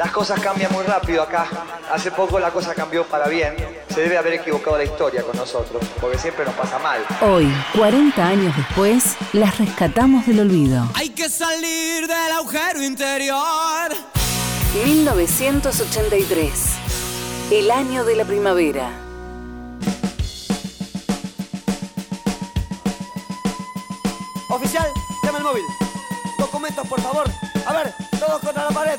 Las cosas cambian muy rápido acá. Hace poco la cosa cambió para bien. Se debe haber equivocado la historia con nosotros, porque siempre nos pasa mal. Hoy, 40 años después, las rescatamos del olvido. Hay que salir del agujero interior. 1983, el año de la primavera. Oficial, llama el móvil. Documentos, por favor. A ver, todos contra la pared.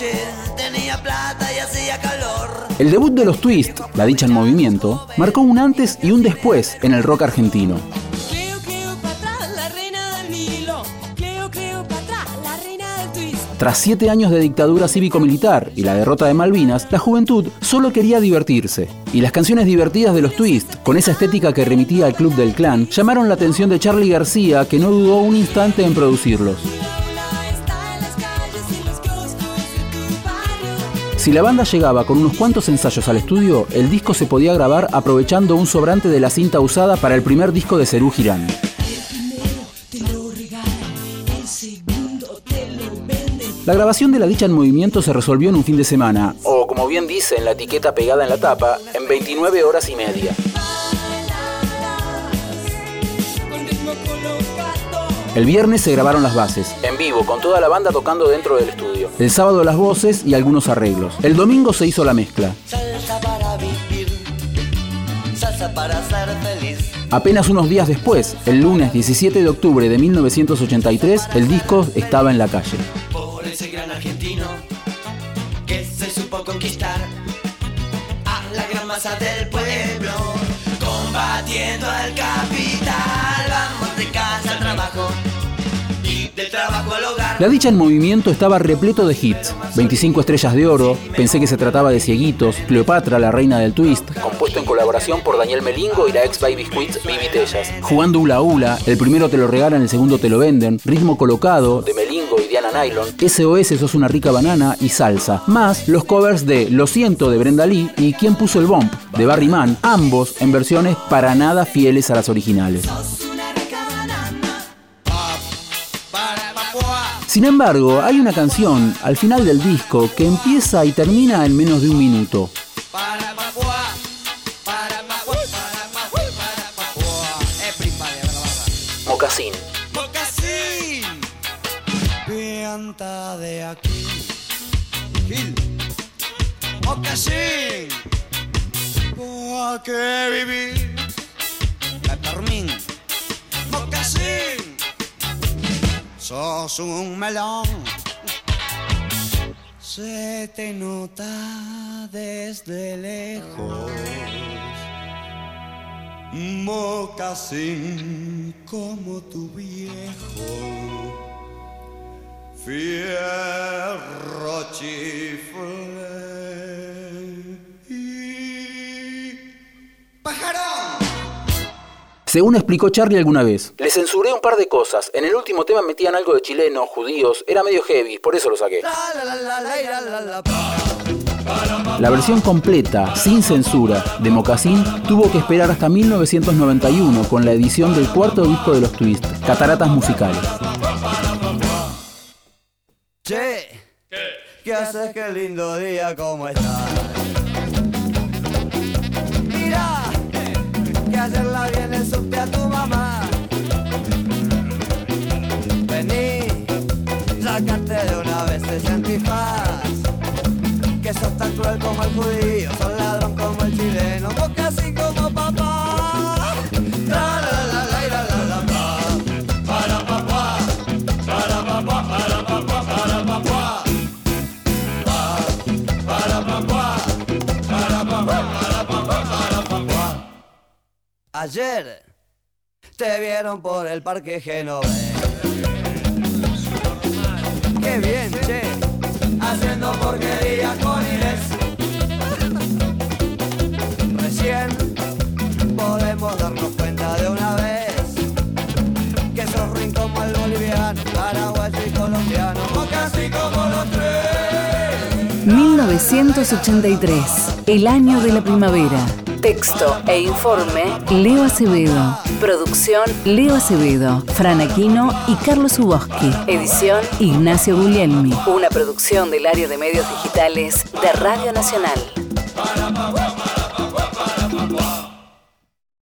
La noche, tenía plata y hacía calor. El debut de los Twist, la dicha en movimiento, marcó un antes y un después en el rock argentino. Tras siete años de dictadura cívico-militar y la derrota de Malvinas, la juventud solo quería divertirse. Y las canciones divertidas de los Twist, con esa estética que remitía al Club del Clan, llamaron la atención de Charlie García, que no dudó un instante en producirlos. Si la banda llegaba con unos cuantos ensayos al estudio, el disco se podía grabar aprovechando un sobrante de la cinta usada para el primer disco de Cerú Girán. La grabación de la dicha en movimiento se resolvió en un fin de semana, o como bien dice en la etiqueta pegada en la tapa, en 29 horas y media. El viernes se grabaron las bases, en vivo, con toda la banda tocando dentro del estudio. El sábado las voces y algunos arreglos. El domingo se hizo la mezcla. Salsa para vivir. Salsa para ser feliz. Apenas unos días después, el lunes 17 de octubre de 1983, el disco estaba en la calle. Por ese gran argentino que se supo conquistar a la gran masa del pueblo, al capital. Vamos de casa trabajo. La dicha en movimiento estaba repleto de hits. 25 estrellas de oro, pensé que se trataba de Cieguitos, Cleopatra, la reina del twist, compuesto en colaboración por Daniel Melingo y la ex Baby Squid Vivi Tellas. Jugando Ula Ula, el primero te lo regalan, el segundo te lo venden, Ritmo Colocado, Nylon, SOS sos una rica banana y Salsa, más los covers de Lo siento de Brenda Lee y Quién puso el bomb de Barry Mann, ambos en versiones para nada fieles a las originales. Sin embargo, hay una canción al final del disco que empieza y termina en menos de un minuto. Para De aquí. Gil. Mocasín. ¿Por qué vivir? Peppermint. Mocasín. Sos un melón. Se te nota desde lejos. Mocasín como tu viejo. Fierro chifle y pajarón. Según explicó Charlie alguna vez, le censuré un par de cosas. En el último tema metían algo de chileno, judíos, era medio heavy, por eso lo saqué. La versión completa, sin censura, de Mocasín tuvo que esperar hasta 1991 con la edición del cuarto disco de los Twist, Cataratas Musicales. ¿Qué haces? Qué lindo día, ¿cómo estás? Mira, que hacerla bien el subte a tu mamá. Vení, sacarte de una vez ese antifaz. Que sos tan cruel como el judío, Ayer te vieron por el parque Genovés. Qué bien, che, haciendo porquería con Inés. Recién podemos darnos cuenta de una vez que sos ruin como el boliviano, paraguayo y colombiano, o casi como los tres. 1983, el año de la primavera. Texto e informe, Leo Acevedo. Producción, Leo Acevedo, Fran Aquino y Carlos Uboski. Edición, Ignacio Guglielmi. Una producción del área de medios digitales de Radio Nacional.